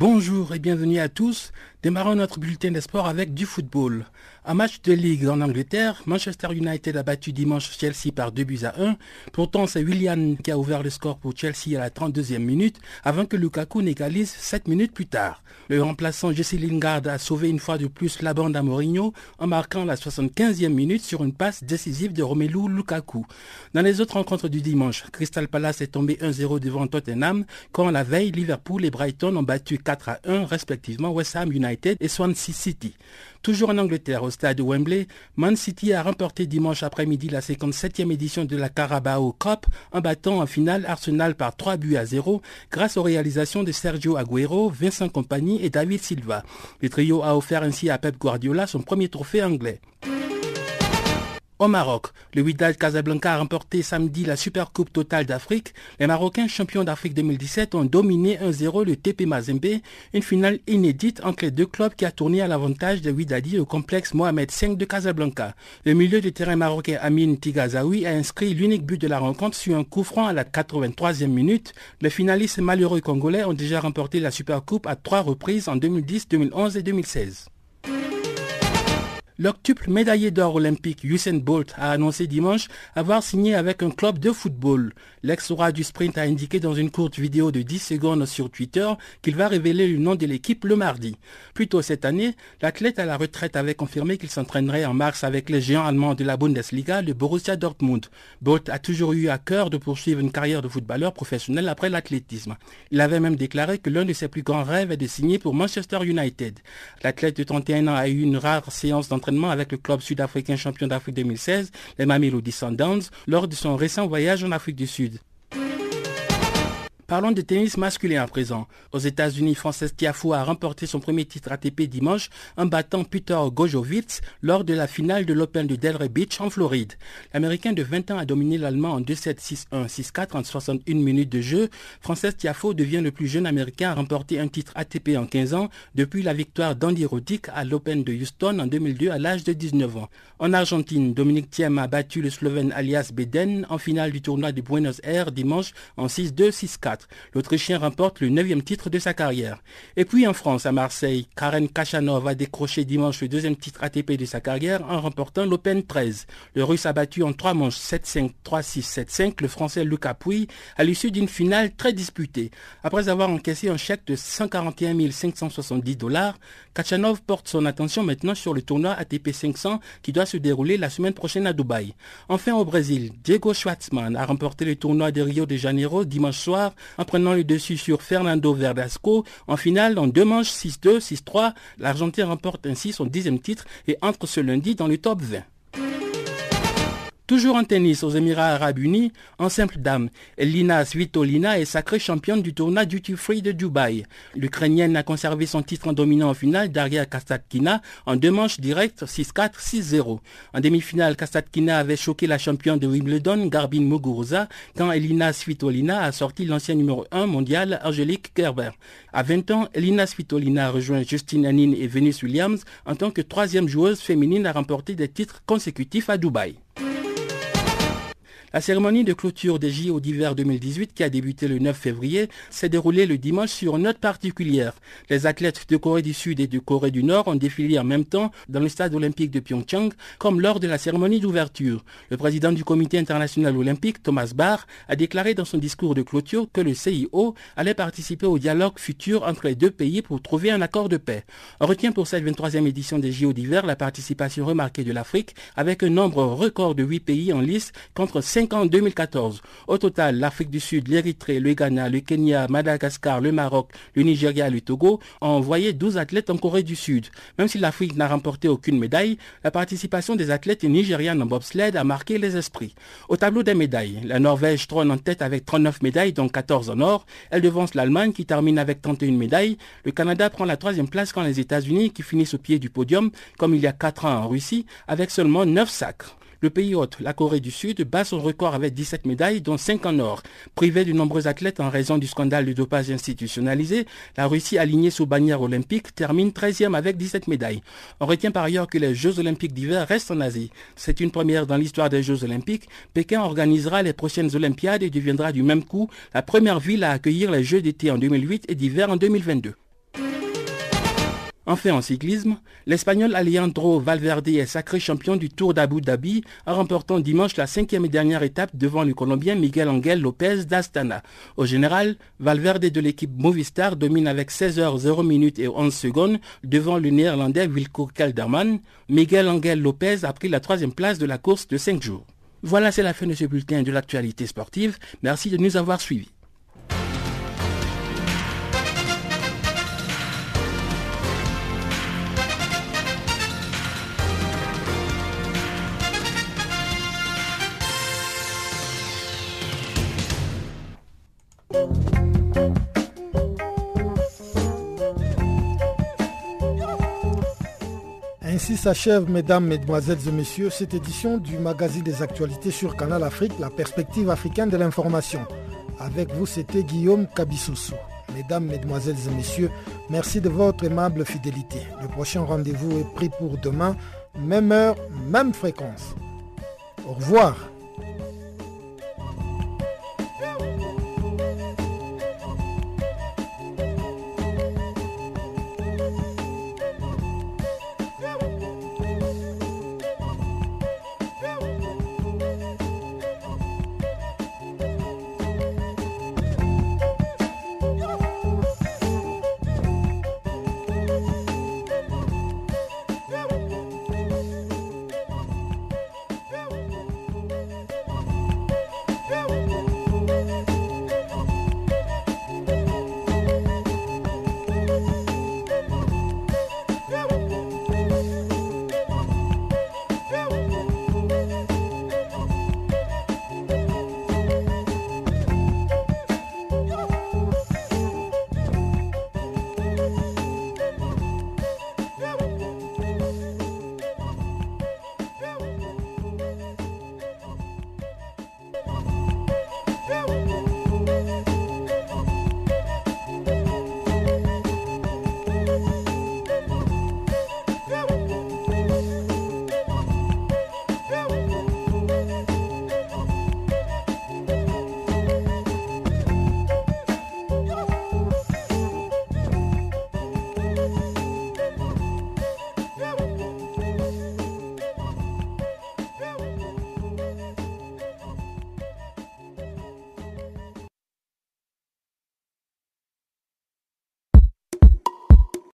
Bonjour et bienvenue à tous. Démarrons notre bulletin de sport avec du football. Un match de ligue en Angleterre, Manchester United a battu dimanche Chelsea par 2 buts à 1. Pourtant, c'est William qui a ouvert le score pour Chelsea à la 32e minute avant que Lukaku n'égalise 7 minutes plus tard. Le remplaçant Jesse Lingard a sauvé une fois de plus la bande à Mourinho en marquant la 75e minute sur une passe décisive de Romelu Lukaku. Dans les autres rencontres du dimanche, Crystal Palace est tombé 1-0 devant Tottenham quand la veille Liverpool et Brighton ont battu 4 à 1 respectivement West Ham United et Swansea City. Toujours en Angleterre, au stade de Wembley, Man City a remporté dimanche après-midi la 57e édition de la Carabao Cup en battant en finale Arsenal par 3 buts à 0 grâce aux réalisations de Sergio Aguero, Vincent Compagnie et David Silva. Le trio a offert ainsi à Pep Guardiola son premier trophée anglais. Au Maroc, le Wydad Casablanca a remporté samedi la Supercoupe totale d'Afrique. Les Marocains champions d'Afrique 2017 ont dominé 1-0 le TP Mazembe, une finale inédite entre les deux clubs qui a tourné à l'avantage des Wydadi au complexe Mohamed V de Casablanca. Le milieu de terrain marocain Amin Tigazaoui a inscrit l'unique but de la rencontre sur un coup franc à la 83e minute. Les finalistes malheureux congolais ont déjà remporté la Supercoupe à trois reprises en 2010, 2011 et 2016. L'octuple médaillé d'or olympique Usain Bolt a annoncé dimanche avoir signé avec un club de football. L'ex-roi du sprint a indiqué dans une courte vidéo de 10 secondes sur Twitter qu'il va révéler le nom de l'équipe le mardi. Plus tôt cette année, l'athlète à la retraite avait confirmé qu'il s'entraînerait en mars avec les géants allemands de la Bundesliga, le Borussia Dortmund. Bolt a toujours eu à cœur de poursuivre une carrière de footballeur professionnel après l'athlétisme. Il avait même déclaré que l'un de ses plus grands rêves est de signer pour Manchester United. L'athlète de 31 ans a eu une rare séance d'entraînement avec le club sud-africain champion d'Afrique 2016, les Mamelody Sundowns, lors de son récent voyage en Afrique du Sud. Parlons de tennis masculin à présent. Aux États-Unis, Frances Tiafou a remporté son premier titre ATP dimanche en battant Peter Gojowicz lors de la finale de l'Open de Delray Beach en Floride. L'Américain de 20 ans a dominé l'Allemand en 2-7, 6-1, 6-4 en 61 minutes de jeu. Frances Tiafo devient le plus jeune Américain à remporter un titre ATP en 15 ans depuis la victoire d'Andy Roddick à l'Open de Houston en 2002 à l'âge de 19 ans. En Argentine, Dominique Thiem a battu le Slovène Alias Beden en finale du tournoi de Buenos Aires dimanche en 6-2, 6-4. L'Autrichien remporte le neuvième titre de sa carrière. Et puis en France, à Marseille, Karen Kachanov a décroché dimanche le deuxième titre ATP de sa carrière en remportant l'Open 13. Le Russe a battu en trois manches 7-5, 3-6, 7-5 le Français Lucas Pouille à l'issue d'une finale très disputée. Après avoir encaissé un chèque de 141 570 dollars, Kachanov porte son attention maintenant sur le tournoi ATP 500 qui doit se dérouler la semaine prochaine à Dubaï. Enfin au Brésil, Diego Schwartzmann a remporté le tournoi de Rio de Janeiro dimanche soir en prenant le dessus sur Fernando Verdasco. En finale, en deux manches 6-2, 6-3, l'Argentin remporte ainsi son dixième titre et entre ce lundi dans le top 20. Toujours en tennis aux Émirats Arabes Unis, en simple dame, Elina Svitolina est sacrée championne du tournoi Duty Free de Dubaï. L'Ukrainienne a conservé son titre en dominant en finale derrière Kastatkina en deux manches directes 6-4, 6-0. En demi-finale, Kastatkina avait choqué la championne de Wimbledon, Garbine Muguruza, quand Elina Svitolina a sorti l'ancien numéro 1 mondial Angélique Kerber. À 20 ans, Elina Svitolina a rejoint Justine Henin et Venus Williams en tant que troisième joueuse féminine à remporter des titres consécutifs à Dubaï. La cérémonie de clôture des JO d'hiver 2018 qui a débuté le 9 février s'est déroulée le dimanche sur une note particulière. Les athlètes de Corée du Sud et de Corée du Nord ont défilé en même temps dans le stade olympique de Pyeongchang comme lors de la cérémonie d'ouverture. Le président du comité international olympique, Thomas Barr, a déclaré dans son discours de clôture que le CIO allait participer au dialogue futur entre les deux pays pour trouver un accord de paix. On retient pour cette 23e édition des JO d'hiver la participation remarquée de l'Afrique avec un nombre record de 8 pays en lice contre 5 en 2014. Au total, l'Afrique du Sud, l'Érythrée, le Ghana, le Kenya, Madagascar, le Maroc, le Nigeria le Togo ont envoyé 12 athlètes en Corée du Sud. Même si l'Afrique n'a remporté aucune médaille, la participation des athlètes nigérians en bobsled a marqué les esprits. Au tableau des médailles, la Norvège trône en tête avec 39 médailles, dont 14 en or. Elle devance l'Allemagne qui termine avec 31 médailles. Le Canada prend la troisième place quand les États-Unis, qui finissent au pied du podium, comme il y a 4 ans en Russie, avec seulement 9 sacres. Le pays hôte, la Corée du Sud, bat son record avec 17 médailles, dont 5 en or. Privé de nombreux athlètes en raison du scandale du dopage institutionnalisé, la Russie alignée sous bannière olympique termine 13e avec 17 médailles. On retient par ailleurs que les Jeux olympiques d'hiver restent en Asie. C'est une première dans l'histoire des Jeux olympiques. Pékin organisera les prochaines Olympiades et deviendra du même coup la première ville à accueillir les Jeux d'été en 2008 et d'hiver en 2022. Enfin en cyclisme, l'Espagnol Alejandro Valverde est sacré champion du Tour d'Abu Dhabi en remportant dimanche la cinquième et dernière étape devant le Colombien Miguel Angel Lopez d'Astana. Au général, Valverde de l'équipe Movistar domine avec 16 h 0 minutes et 11 secondes devant le néerlandais Wilco Kelderman. Miguel Angel Lopez a pris la troisième place de la course de 5 jours. Voilà, c'est la fin de ce bulletin de l'actualité sportive. Merci de nous avoir suivis. Ainsi s'achève, mesdames, mesdemoiselles et messieurs, cette édition du magazine des actualités sur Canal Afrique, la perspective africaine de l'information. Avec vous, c'était Guillaume Kabissoussou. Mesdames, mesdemoiselles et messieurs, merci de votre aimable fidélité. Le prochain rendez-vous est pris pour demain, même heure, même fréquence. Au revoir.